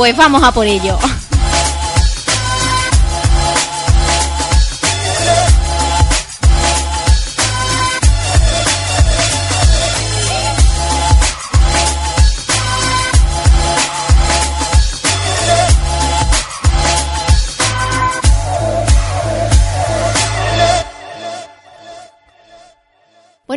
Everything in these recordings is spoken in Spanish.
Pues vamos a por ello.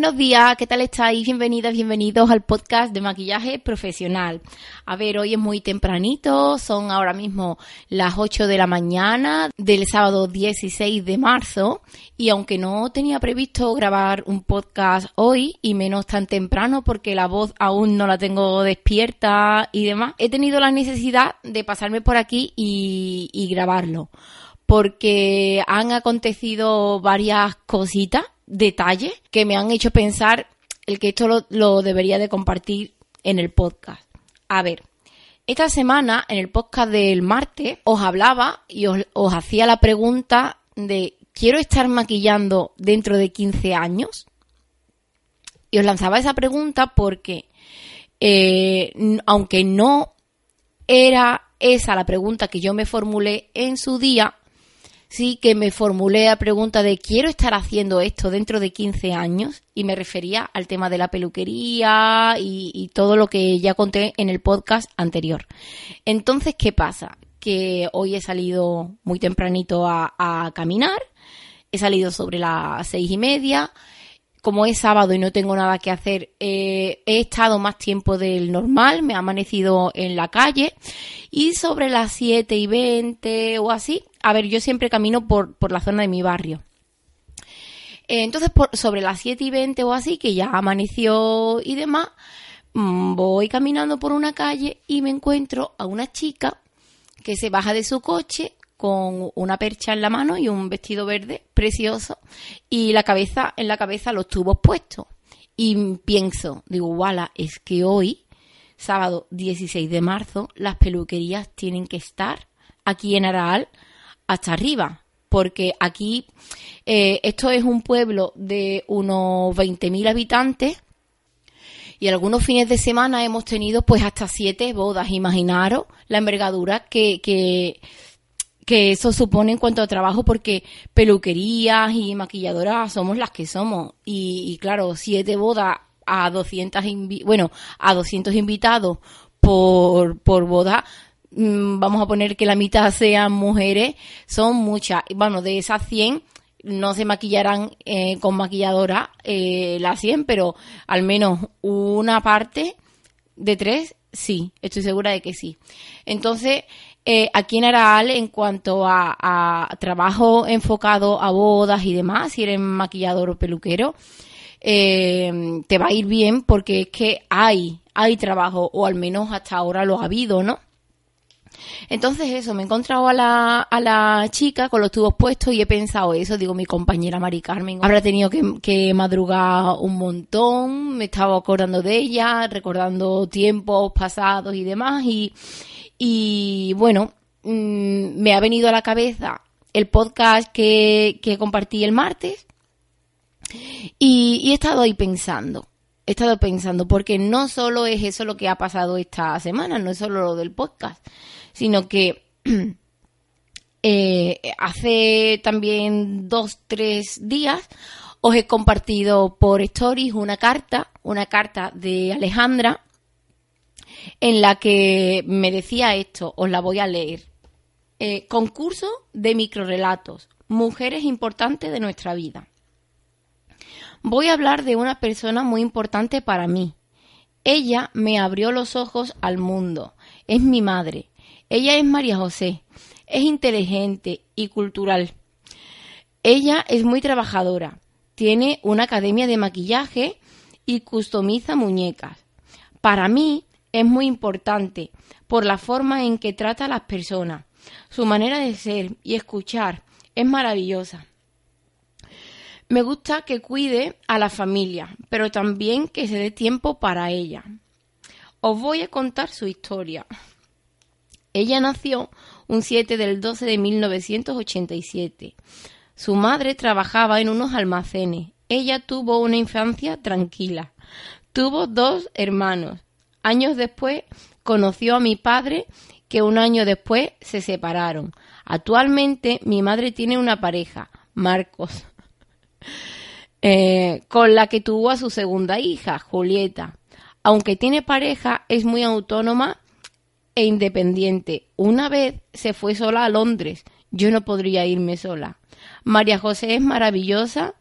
Buenos días, ¿qué tal estáis? Bienvenidas, bienvenidos al podcast de maquillaje profesional. A ver, hoy es muy tempranito, son ahora mismo las 8 de la mañana del sábado 16 de marzo y aunque no tenía previsto grabar un podcast hoy y menos tan temprano porque la voz aún no la tengo despierta y demás, he tenido la necesidad de pasarme por aquí y, y grabarlo porque han acontecido varias cositas detalles que me han hecho pensar el que esto lo, debería de compartir en el podcast. A ver, esta semana en el podcast del martes os hablaba y os, hacía la pregunta de ¿quiero estar maquillando dentro de 15 años? Y os lanzaba esa pregunta porque eh, aunque no era esa la pregunta que yo me formulé en su día, sí que me formulé la pregunta de quiero estar haciendo esto dentro de 15 años y me refería al tema de la peluquería y, todo lo que ya conté en el podcast anterior. Entonces, ¿qué pasa? Que hoy he salido muy tempranito a, caminar, he salido sobre las seis y media, como es sábado y no tengo nada que hacer, eh, he estado más tiempo del normal, me ha amanecido en la calle y sobre las 7 y 20 o así, a ver, yo siempre camino por, por la zona de mi barrio. Eh, entonces, por, sobre las 7 y 20 o así, que ya amaneció y demás, mm, voy caminando por una calle y me encuentro a una chica que se baja de su coche con una percha en la mano y un vestido verde precioso y la cabeza en la cabeza los tubos puestos. Y pienso, digo, wala, es que hoy, sábado 16 de marzo, las peluquerías tienen que estar aquí en Araal hasta arriba, porque aquí eh, esto es un pueblo de unos 20.000 habitantes y algunos fines de semana hemos tenido pues hasta siete bodas. Imaginaros la envergadura que, que, que eso supone en cuanto a trabajo porque peluquerías y maquilladoras somos las que somos y, claro, siete bodas a 200 bueno, a 200 invitados por, por boda, mm, vamos a poner que la mitad sean mujeres, son muchas. Bueno, de esas 100 no se maquillarán eh, con maquilladora eh, las 100, pero al menos una parte de tres, sí, estoy segura de que sí. Entonces, eh, aquí en Araal, en cuanto a, trabajo enfocado a bodas y demás, si eres maquillador o peluquero, eh, te va a ir bien porque es que hay, hay trabajo, o al menos hasta ahora lo ha habido, ¿no? Entonces eso, me he encontrado a la, a la chica con los tubos puestos y he pensado eso, digo, mi compañera Mari Carmen habrá tenido que, que madrugar un montón, me estaba acordando de ella, recordando tiempos pasados y demás y, y bueno, mm, me ha venido a la cabeza el podcast que, compartí el martes y, he estado ahí pensando. He estado pensando, porque no solo es eso lo que ha pasado esta semana, no es solo lo del podcast, sino que eh, hace también dos, tres días os he compartido por stories una carta, una carta de Alejandra, en la que me decía esto, os la voy a leer. Eh, concurso de microrelatos, mujeres importantes de nuestra vida. Voy a hablar de una persona muy importante para mí. Ella me abrió los ojos al mundo. Es mi madre. Ella es María José. Es inteligente y cultural. Ella es muy trabajadora. Tiene una academia de maquillaje y customiza muñecas. Para mí es muy importante por la forma en que trata a las personas. Su manera de ser y escuchar es maravillosa. Me gusta que cuide a la familia, pero también que se dé tiempo para ella. Os voy a contar su historia. Ella nació un 7 del 12 de 1987. Su madre trabajaba en unos almacenes. Ella tuvo una infancia tranquila. Tuvo dos hermanos. Años después conoció a mi padre, que un año después se separaron. Actualmente mi madre tiene una pareja, Marcos. Eh, con la que tuvo a su segunda hija, Julieta. Aunque tiene pareja, es muy autónoma e independiente. Una vez se fue sola a Londres. Yo no podría irme sola. María José es maravillosa,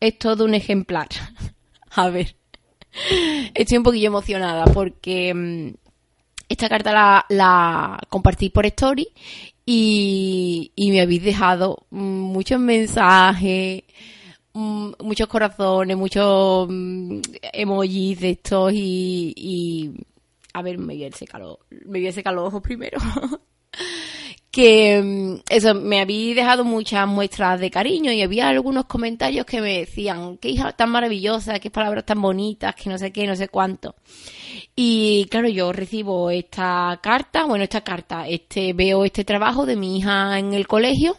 es todo un ejemplar. a ver, estoy un poquillo emocionada porque mm, esta carta la, la, compartí por story y, y me habéis dejado muchos mensajes Mm, muchos corazones, muchos mm, emojis de estos y, a ver, me voy a secar los, me voy a los ojos primero. que mm, eso, me había dejado muchas muestras de cariño y había algunos comentarios que me decían, qué hija tan maravillosa, qué palabras tan bonitas, que no sé qué, no sé cuánto. Y claro, yo recibo esta carta, bueno, esta carta, este, veo este trabajo de mi hija en el colegio,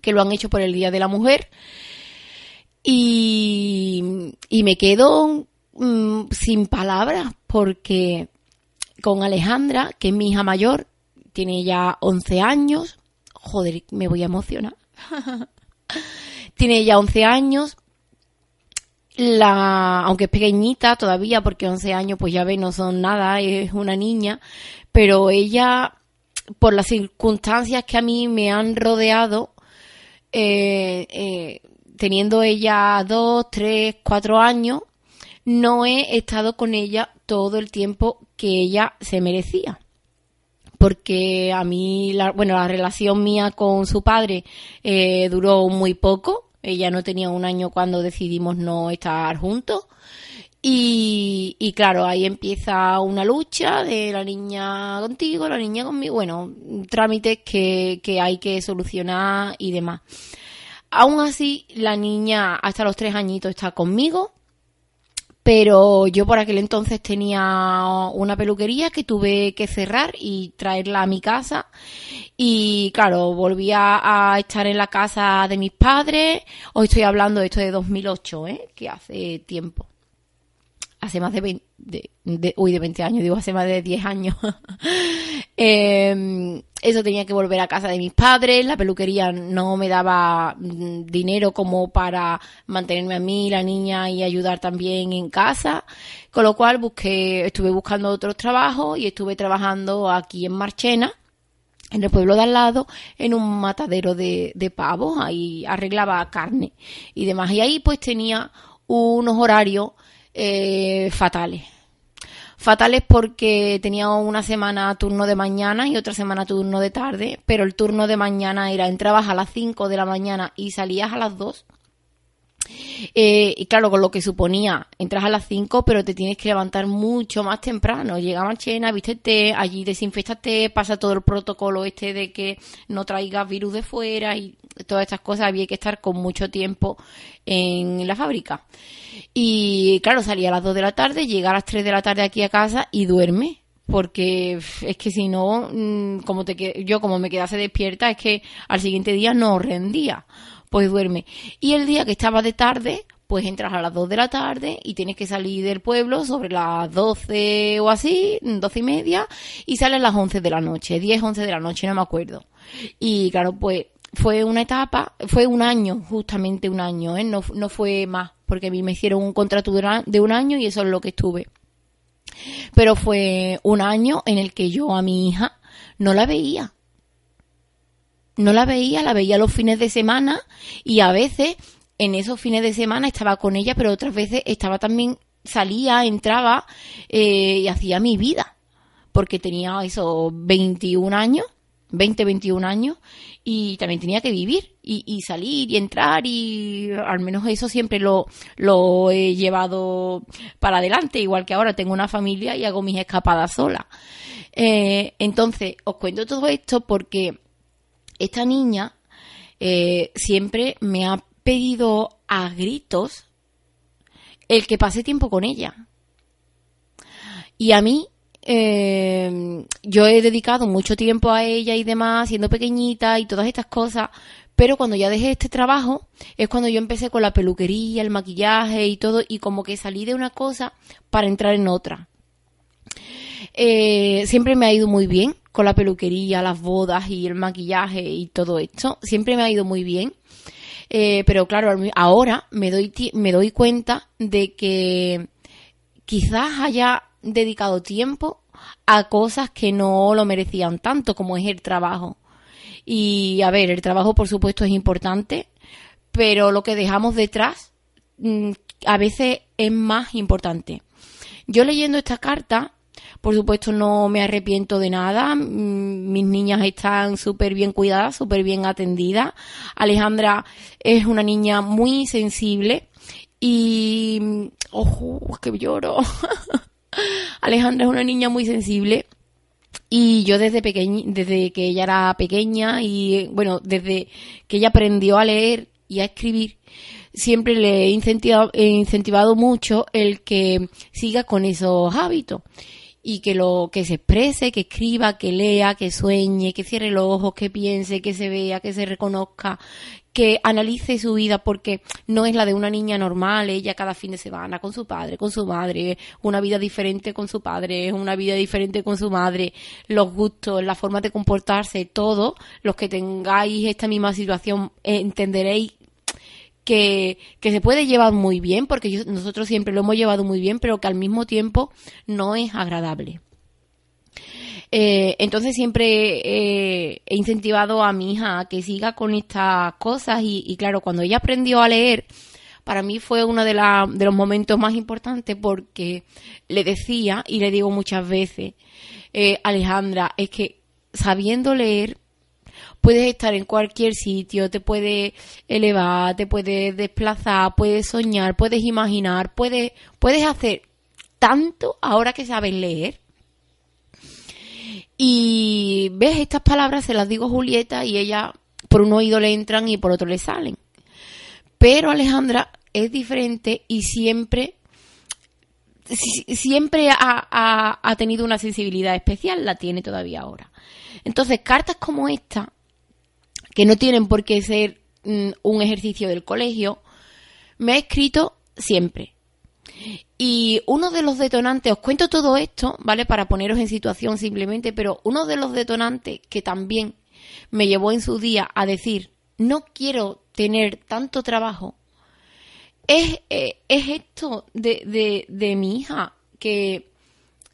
que lo han hecho por el Día de la Mujer, y, me quedo mm, sin palabras porque con Alejandra, que es mi hija mayor, tiene ya 11 años, joder, me voy a emocionar. tiene ya 11 años, la, aunque es pequeñita todavía, porque 11 años, pues ya ve, no son nada, es una niña, pero ella, por las circunstancias que a mí me han rodeado, eh, eh, teniendo ella dos, tres, cuatro años, no he estado con ella todo el tiempo que ella se merecía. Porque a mí, la, bueno, la relación mía con su padre eh, duró muy poco. Ella no tenía un año cuando decidimos no estar juntos. Y, y, claro, ahí empieza una lucha de la niña contigo, la niña conmigo, bueno, trámites que, que hay que solucionar y demás. Aún así, la niña hasta los tres añitos está conmigo, pero yo por aquel entonces tenía una peluquería que tuve que cerrar y traerla a mi casa. Y claro, volví a estar en la casa de mis padres. Hoy estoy hablando de esto de 2008, ¿eh? que hace tiempo hace más de 20, de, uy, de 20 años, digo, hace más de 10 años. Em, eso tenía que volver a casa de mis padres, la peluquería no me daba mm, dinero como para mantenerme a mí, la niña, y ayudar también en casa, con lo cual busqué, estuve buscando otros trabajos y estuve trabajando aquí en Marchena, en el pueblo de al lado, en un matadero de, de pavos, ahí arreglaba carne y demás. Y ahí pues tenía unos horarios eh, fatales. Fatales porque tenía una semana turno de mañana y otra semana turno de tarde, pero el turno de mañana era entrabas a las 5 de la mañana y salías a las 2. Eh, y claro, con lo que suponía, entras a las 5, pero te tienes que levantar mucho más temprano. Llega Marchena, vístete, allí desinfectate, pasa todo el protocolo este de que no traigas virus de fuera y todas estas cosas. Había que estar con mucho tiempo en la fábrica. Y claro, salía a las 2 de la tarde, llega a las 3 de la tarde aquí a casa y duerme. Porque es que si no, mm, como te, yo como me quedase despierta, es que al siguiente día no rendía. Pues duerme. Y el día que estaba de tarde, pues entras a las 2 de la tarde y tienes que salir del pueblo sobre las 12 o así, 12 y media, y sales a las 11 de la noche, 10, 11 de la noche, no me acuerdo. Y claro, pues fue una etapa, fue un año, justamente un año, ¿eh? no, no fue más, porque a mí me hicieron un contrato de un año y eso es lo que estuve. Pero fue un año en el que yo a mi hija no la veía. No la veía, la veía los fines de semana y a veces en esos fines de semana estaba con ella, pero otras veces estaba también, salía, entraba eh, y hacía mi vida. Porque tenía esos 21 años 20, 21 años y también tenía que vivir y, salir y entrar y al menos eso siempre lo, he llevado para adelante, igual que ahora tengo una familia y hago mis escapadas sola. Eh, entonces, os cuento todo esto porque esta niña eh, siempre me ha pedido a gritos el que pase tiempo con ella. Y a mí eh, yo he dedicado mucho tiempo a ella y demás, siendo pequeñita y todas estas cosas, pero cuando ya dejé este trabajo es cuando yo empecé con la peluquería, el maquillaje y todo, y como que salí de una cosa para entrar en otra. Eh, siempre me ha ido muy bien con la peluquería, las bodas y el maquillaje y todo esto. Siempre me ha ido muy bien. Eh, pero claro, ahora me doy, me doy cuenta de que quizás haya dedicado tiempo a cosas que no lo merecían tanto como es el trabajo. Y a ver, el trabajo por supuesto es importante, pero lo que dejamos detrás mm, a veces es más importante. Yo leyendo esta carta, por supuesto no me arrepiento de nada, mis niñas están súper bien cuidadas, súper bien atendidas. Alejandra es una niña muy sensible y... ¡Ojo! ¡Que lloro! Alejandra es una niña muy sensible y yo desde pequeña, desde que ella era pequeña y bueno, desde que ella aprendió a leer y a escribir, siempre le he incentivado, he incentivado mucho el que siga con esos hábitos y que lo que se exprese, que escriba, que lea, que sueñe, que cierre los ojos, que piense, que se vea, que se reconozca, que analice su vida porque no es la de una niña normal, ella cada fin de semana con su padre, con su madre, una vida diferente con su padre, una vida diferente con su madre, los gustos, la forma de comportarse, todo, los que tengáis esta misma situación entenderéis que, se puede llevar muy bien, porque nosotros siempre lo hemos llevado muy bien, pero que al mismo tiempo no es agradable. Eh, entonces siempre eh, he incentivado a mi hija a que siga con estas cosas y, claro, cuando ella aprendió a leer, para mí fue uno de, de los momentos más importantes porque le decía y le digo muchas veces, eh, Alejandra, es que sabiendo leer puedes estar en cualquier sitio, te puedes elevar, te puedes desplazar, puedes soñar, puedes imaginar, puedes, puedes hacer tanto ahora que sabes leer. Y ves, estas palabras se las digo a Julieta y ella por un oído le entran y por otro le salen. Pero Alejandra es diferente y siempre siempre ha, ha, tenido una sensibilidad especial, la tiene todavía ahora. Entonces, cartas como esta que no tienen por qué ser mm, un ejercicio del colegio, me ha escrito siempre. Y uno de los detonantes, os cuento todo esto, ¿vale? Para poneros en situación simplemente, pero uno de los detonantes que también me llevó en su día a decir, no quiero tener tanto trabajo, es, eh, es esto de, de, de mi hija, que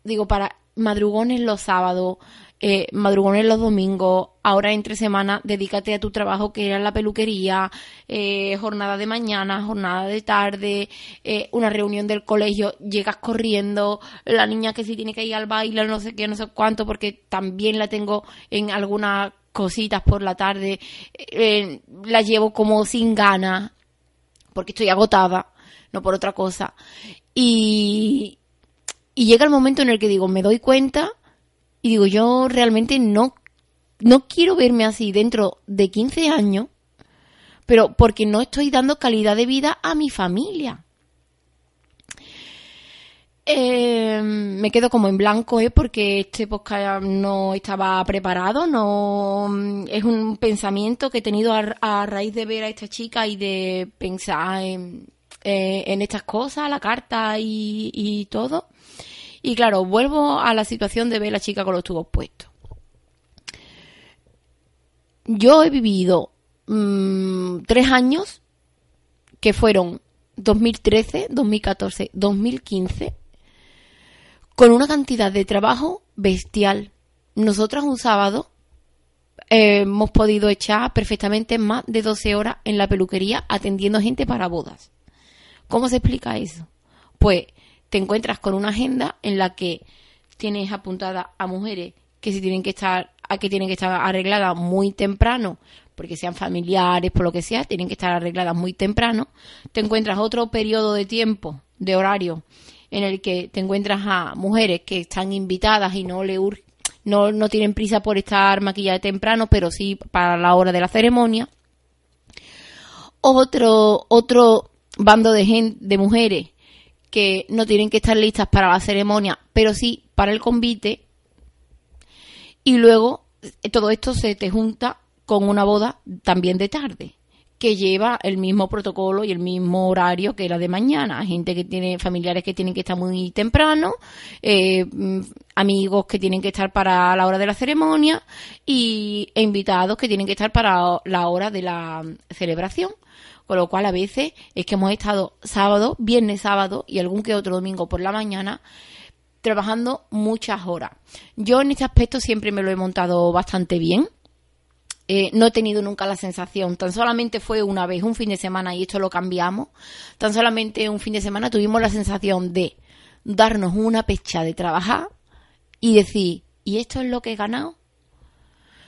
digo, para madrugones los sábados, eh, madrugones los domingos, ahora entre semana, dedícate a tu trabajo que era la peluquería, eh, jornada de mañana, jornada de tarde, eh, una reunión del colegio, llegas corriendo, la niña que sí tiene que ir al baile, no sé qué, no sé cuánto, porque también la tengo en algunas cositas por la tarde, la llevo como sin ganas, porque estoy agotada, no por otra cosa. Y, y llega el momento en el que digo, me doy cuenta y digo, yo realmente no, no quiero verme así dentro de 15 años, pero porque no estoy dando calidad de vida a mi familia. Eh, me quedo como en blanco, ¿eh? porque este podcast no estaba preparado, no es un pensamiento que he tenido a, raíz de ver a esta chica y de pensar en, eh, estas cosas, la carta y todo. Y claro, vuelvo a la situación de ver la chica con los tubos puestos. Yo he vivido mm, tres años que fueron 2013, 2014, 2015 con una cantidad de trabajo bestial. Nosotras un sábado eh, hemos podido echar perfectamente más de 12 horas en la peluquería atendiendo gente para bodas. ¿Cómo se explica eso? Pues te encuentras con una agenda en la que tienes apuntada a mujeres que si tienen que estar a que tienen que estar arregladas muy temprano porque sean familiares por lo que sea tienen que estar arregladas muy temprano te encuentras otro periodo de tiempo de horario en el que te encuentras a mujeres que están invitadas y no le no, no tienen prisa por estar maquilladas temprano, pero sí para la hora de la ceremonia. Otro, otro bando de, gente, de mujeres que no tienen que estar listas para la ceremonia, pero sí para el convite. Y luego eh, todo esto se te junta con una boda también de tarde que lleva el mismo protocolo y el mismo horario que la de mañana. Gente que tiene familiares que tienen que estar muy temprano, eh, mm, amigos que tienen que estar para la hora de la ceremonia y, e invitados que tienen que estar para la hora de la celebración. Con lo cual a veces es que hemos estado sábado, viernes, sábado y algún que otro domingo por la mañana trabajando muchas horas. Yo en este aspecto siempre me lo he montado bastante bien eh, no he tenido nunca la sensación, tan solamente fue una vez, un fin de semana, y esto lo cambiamos, tan solamente un fin de semana tuvimos la sensación de darnos una pecha de trabajar y decir, ¿y esto es lo que he ganado?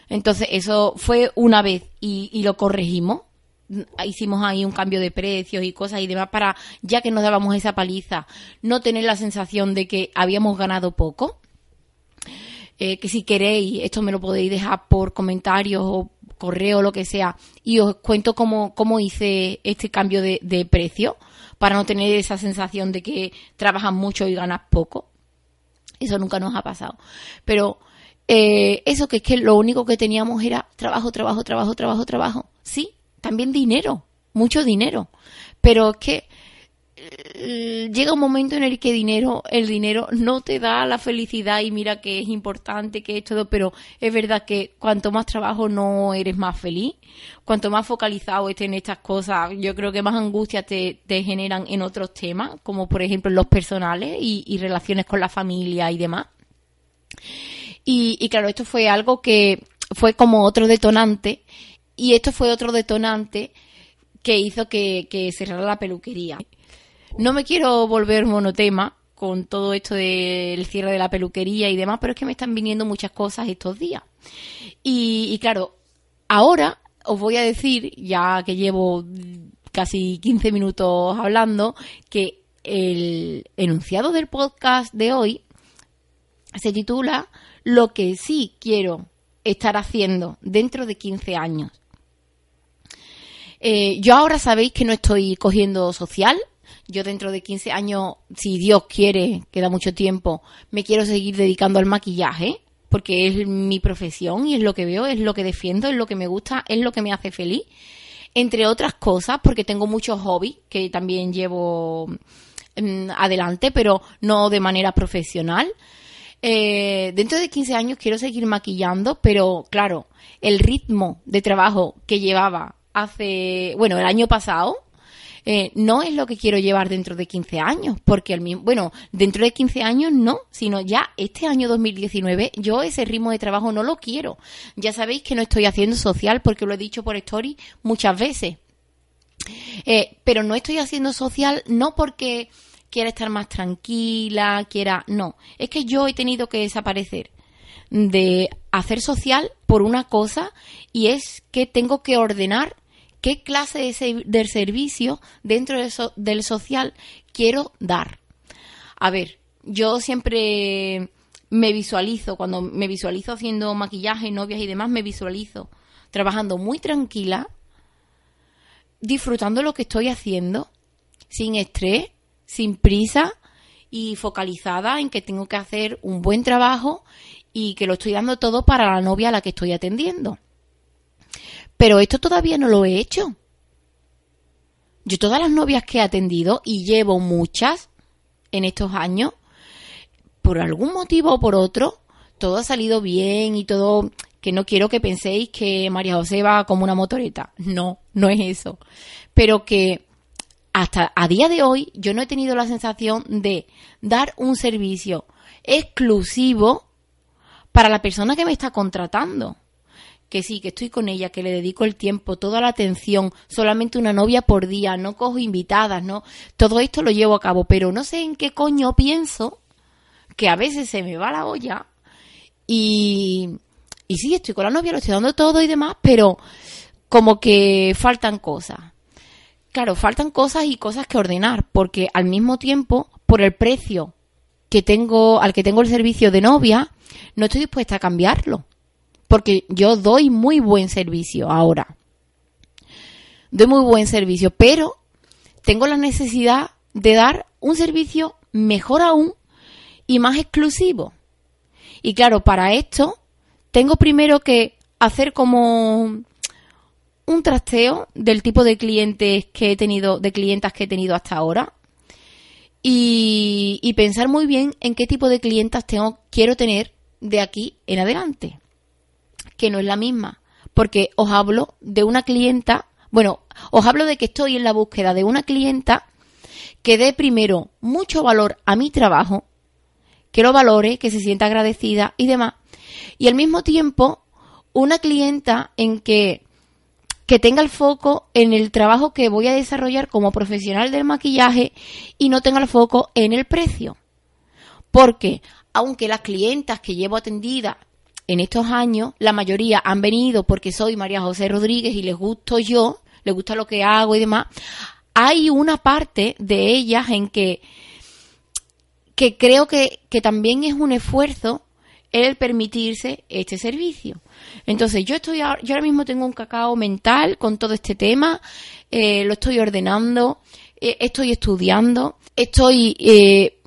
Entonces eso fue una vez y, y lo corregimos. Hicimos ahí un cambio de precios y cosas y demás para, ya que nos dábamos esa paliza, no tener la sensación de que habíamos ganado poco eh, que si queréis, esto me lo podéis dejar por comentarios o correo lo que sea, y os cuento cómo, cómo hice este cambio de, de precio para no tener esa sensación de que trabajas mucho y ganas poco. Eso nunca nos ha pasado. Pero eh, eso que es que lo único que teníamos era trabajo, trabajo, trabajo, trabajo, trabajo. Sí, también dinero, mucho dinero. Pero es que llega un momento en el que dinero, el dinero no te da la felicidad y mira que es importante, que es todo, pero es verdad que cuanto más trabajo no eres más feliz, cuanto más focalizado estés en estas cosas, yo creo que más angustia te, generan en otros temas, como por ejemplo los personales y, relaciones con la familia y demás. Y, claro, esto fue algo que fue como otro detonante y esto fue otro detonante que hizo que cerrara la peluquería. No me quiero volver monotema con todo esto del cierre de la peluquería y demás, pero es que me están viniendo muchas cosas estos días. Y, claro, ahora os voy a decir, ya que llevo casi 15 minutos hablando, que el enunciado del podcast de hoy se titula Lo que sí quiero estar haciendo dentro de 15 años. Eh, yo ahora sabéis que no estoy cogiendo social, yo dentro de 15 años, si Dios quiere, queda mucho tiempo, me quiero seguir dedicando al maquillaje, porque es mi profesión y es lo que veo, es lo que defiendo, es lo que me gusta, es lo que me hace feliz. Entre otras cosas, porque tengo muchos hobbies que también llevo mm, adelante, pero no de manera profesional. Eh, dentro de 15 años quiero seguir maquillando, pero claro, el ritmo de trabajo que llevaba hace, bueno, el año pasado, eh, no es lo que quiero llevar dentro de 15 años, porque el mismo, bueno, dentro de 15 años no, sino ya este año 2019 yo ese ritmo de trabajo no lo quiero. Ya sabéis que no estoy haciendo social porque lo he dicho por story muchas veces. Eh, pero no estoy haciendo social no porque quiera estar más tranquila, quiera, no, es que yo he tenido que desaparecer de hacer social por una cosa y es que tengo que ordenar qué clase de, servicio dentro del social quiero dar. A ver, yo siempre me visualizo, cuando me visualizo haciendo maquillaje, novias y demás, me visualizo trabajando muy tranquila, disfrutando lo que estoy haciendo, sin estrés, sin prisa y focalizada en que tengo que hacer un buen trabajo y que lo estoy dando todo para la novia a la que estoy atendiendo. Pero esto todavía no lo he hecho. Yo todas las novias que he atendido, y llevo muchas en estos años, por algún motivo o por otro, todo ha salido bien y todo, que no quiero que penséis que María José va como una motoreta. No, no es eso. Pero que hasta a día de hoy yo no he tenido la sensación de dar un servicio exclusivo para la persona que me está contratando. Que sí, que estoy con ella, que le dedico el tiempo, toda la atención, solamente una novia por día, no cojo invitadas, no. Todo esto lo llevo a cabo, pero no sé en qué coño pienso, que a veces se me va la olla y, y sí, estoy con la novia, lo estoy dando todo y demás, pero como que faltan cosas. Claro, faltan cosas y cosas que ordenar, porque al mismo tiempo, por el precio que tengo, al que tengo el servicio de novia, no estoy dispuesta a cambiarlo. Porque yo doy muy buen servicio ahora. Doy muy buen servicio, pero tengo la necesidad de dar un servicio mejor aún y más exclusivo. Y claro, para esto tengo primero que hacer como un trasteo del tipo de clientes que he tenido, de clientas que he tenido hasta ahora. Y, y pensar muy bien en qué tipo de clientas tengo, quiero tener de aquí en adelante. Que no es la misma. Porque os hablo de una clienta, bueno, os hablo de que estoy en la búsqueda de una clienta que dé primero mucho valor a mi trabajo, que lo valore, que se sienta agradecida y demás. Y al mismo tiempo, una clienta en que, que tenga el foco en el trabajo que voy a desarrollar como profesional del maquillaje y no tenga el foco en el precio. Porque aunque las clientas que llevo atendidas en estos años, la mayoría han venido porque soy María José Rodríguez y les gusto yo, les gusta lo que hago y demás, hay una parte de ellas en que que creo que, también es un esfuerzo el permitirse este servicio. Entonces, yo estoy yo ahora mismo tengo un cacao mental con todo este tema, eh, lo estoy ordenando, eh, estoy estudiando, estoy eh,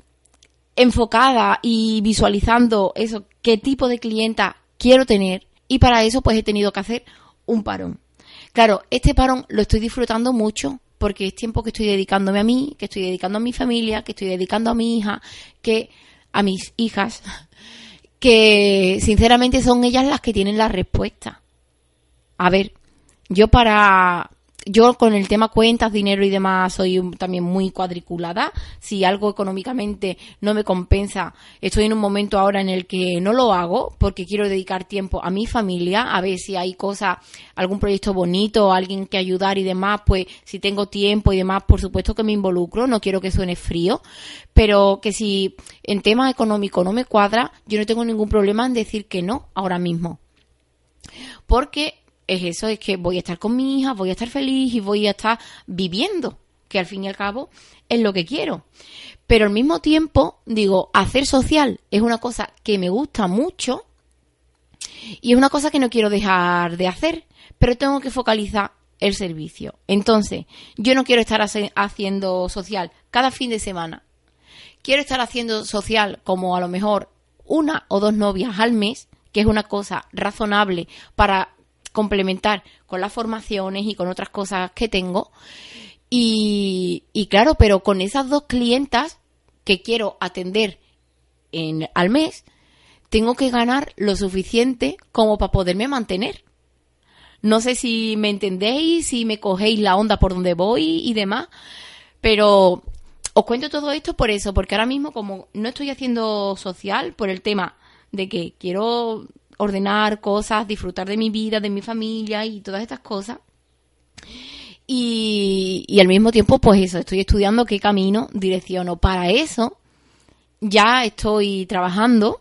enfocada y visualizando eso, qué tipo de clienta quiero tener y para eso pues he tenido que hacer un parón. Claro, este parón lo estoy disfrutando mucho porque es tiempo que estoy dedicándome a mí, que estoy dedicando a mi familia, que estoy dedicando a mi hija, que a mis hijas, que sinceramente son ellas las que tienen la respuesta. A ver, yo para yo con el tema cuentas, dinero y demás soy también muy cuadriculada. Si algo económicamente no me compensa, estoy en un momento ahora en el que no lo hago porque quiero dedicar tiempo a mi familia, a ver si hay cosas, algún proyecto bonito, alguien que ayudar y demás, pues si tengo tiempo y demás, por supuesto que me involucro, no quiero que suene frío, pero que si en tema económico no me cuadra, yo no tengo ningún problema en decir que no ahora mismo. Porque es eso, es que voy a estar con mi hija, voy a estar feliz y voy a estar viviendo, que al fin y al cabo es lo que quiero. Pero al mismo tiempo, digo, hacer social es una cosa que me gusta mucho y es una cosa que no quiero dejar de hacer, pero tengo que focalizar el servicio. Entonces, yo no quiero estar haciendo social cada fin de semana. Quiero estar haciendo social como a lo mejor una o dos novias al mes, que es una cosa razonable para complementar con las formaciones y con otras cosas que tengo. Y, claro, pero con esas dos clientas que quiero atender en, al mes, tengo que ganar lo suficiente como para poderme mantener. No sé si me entendéis, si me cogéis la onda por donde voy y demás, pero os cuento todo esto por eso, porque ahora mismo como no estoy haciendo social por el tema de que quiero ordenar cosas, disfrutar de mi vida, de mi familia y todas estas cosas. Y, al mismo tiempo, pues eso, estoy estudiando qué camino direcciono. Para eso, ya estoy trabajando,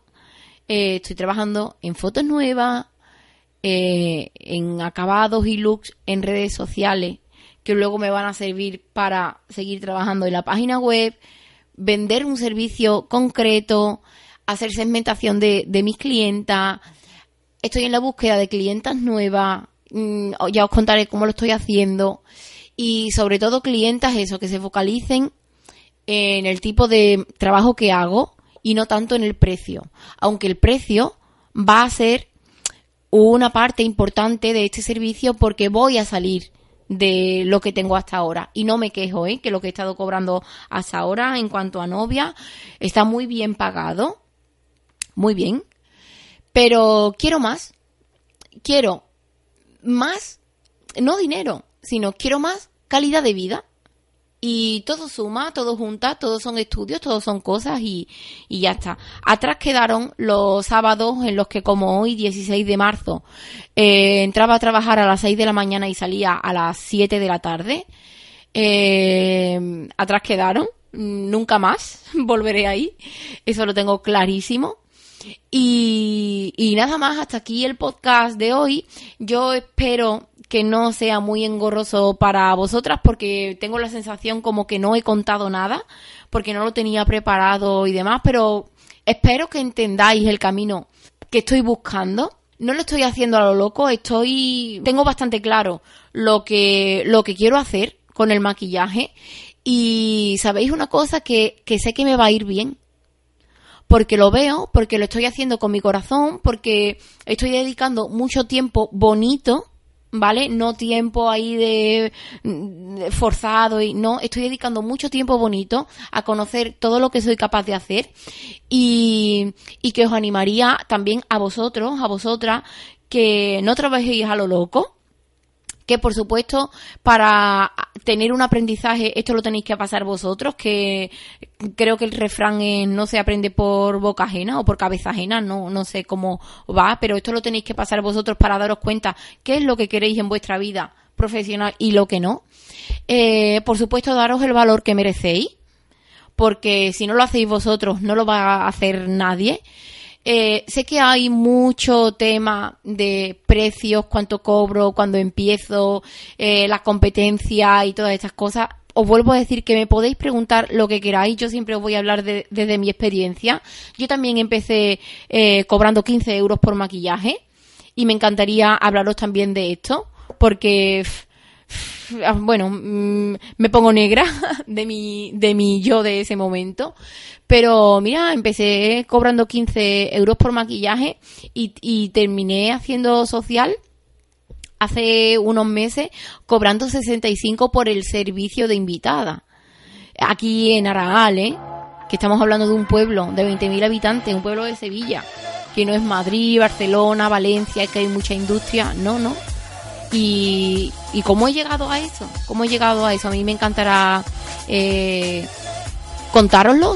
eh, estoy trabajando en fotos nuevas, eh, en acabados y looks en redes sociales, que luego me van a servir para seguir trabajando en la página web, vender un servicio concreto, hacer segmentación de, de mis clientas, estoy en la búsqueda de clientas nuevas, mm, ya os contaré cómo lo estoy haciendo. Y sobre todo clientas eso que se focalicen en el tipo de trabajo que hago y no tanto en el precio, aunque el precio va a ser una parte importante de este servicio porque voy a salir de lo que tengo hasta ahora. Y no me quejo, ¿eh? que lo que he estado cobrando hasta ahora en cuanto a novia está muy bien pagado, muy bien, pero quiero más. Quiero más, no dinero, sino quiero más calidad de vida. Y todo suma, todo junta, todos son estudios, todos son cosas y, y ya está. Atrás quedaron los sábados en los que como hoy, 16 de marzo, eh, entraba a trabajar a las 6 de la mañana y salía a las 7 de la tarde. Eh, atrás quedaron, nunca más volveré ahí, eso lo tengo clarísimo. Y, y nada más, hasta aquí el podcast de hoy. Yo espero que no sea muy engorroso para vosotras porque tengo la sensación como que no he contado nada porque no lo tenía preparado y demás, pero espero que entendáis el camino que estoy buscando. No lo estoy haciendo a lo loco, estoy tengo bastante claro lo que lo que quiero hacer con el maquillaje y sabéis una cosa que, que sé que me va a ir bien porque lo veo, porque lo estoy haciendo con mi corazón, porque estoy dedicando mucho tiempo bonito ¿vale? No tiempo ahí de, forzado y no, estoy dedicando mucho tiempo bonito a conocer todo lo que soy capaz de hacer y, y que os animaría también a vosotros, a vosotras, que no trabajéis a lo loco, que por supuesto para tener un aprendizaje esto lo tenéis que pasar vosotros, que creo que el refrán no se aprende por boca ajena o por cabeza ajena, no, no sé cómo va, pero esto lo tenéis que pasar vosotros para daros cuenta qué es lo que queréis en vuestra vida profesional y lo que no. Eh, por supuesto, daros el valor que merecéis, porque si no lo hacéis vosotros, no lo va a hacer nadie. Eh, sé que hay mucho tema de precios, cuánto cobro, cuando empiezo, eh, la competencia y todas estas cosas. Os vuelvo a decir que me podéis preguntar lo que queráis. Yo siempre os voy a hablar desde mi experiencia. Yo también empecé eh, cobrando 15 euros por maquillaje y me encantaría hablaros también de esto porque bueno, mm, me pongo negra de mi, de mi yo de ese momento. Pero mira, empecé cobrando 15 euros por maquillaje y, terminé haciendo social hace unos meses cobrando 65 por el servicio de invitada. Aquí en Araal, ¿eh? que estamos hablando de un pueblo de 20.000 habitantes, un pueblo de Sevilla, que no es Madrid, Barcelona, Valencia, que hay mucha industria, no, no, y, y cómo he llegado a eso, cómo he llegado a eso. A mí me encantará eh,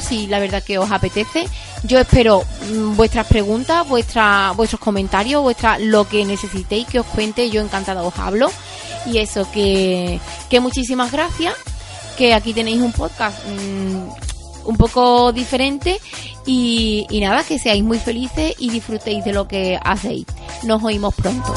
si la verdad que os apetece. Yo espero mm, vuestras preguntas, vuestra, vuestros comentarios, vuestra, lo que necesitéis que os cuente. Yo encantada os hablo. Y eso, que, que muchísimas gracias. Que aquí tenéis un podcast mm, un poco diferente. Y nada, que seáis muy felices y disfrutéis de lo que hacéis. Nos oímos pronto.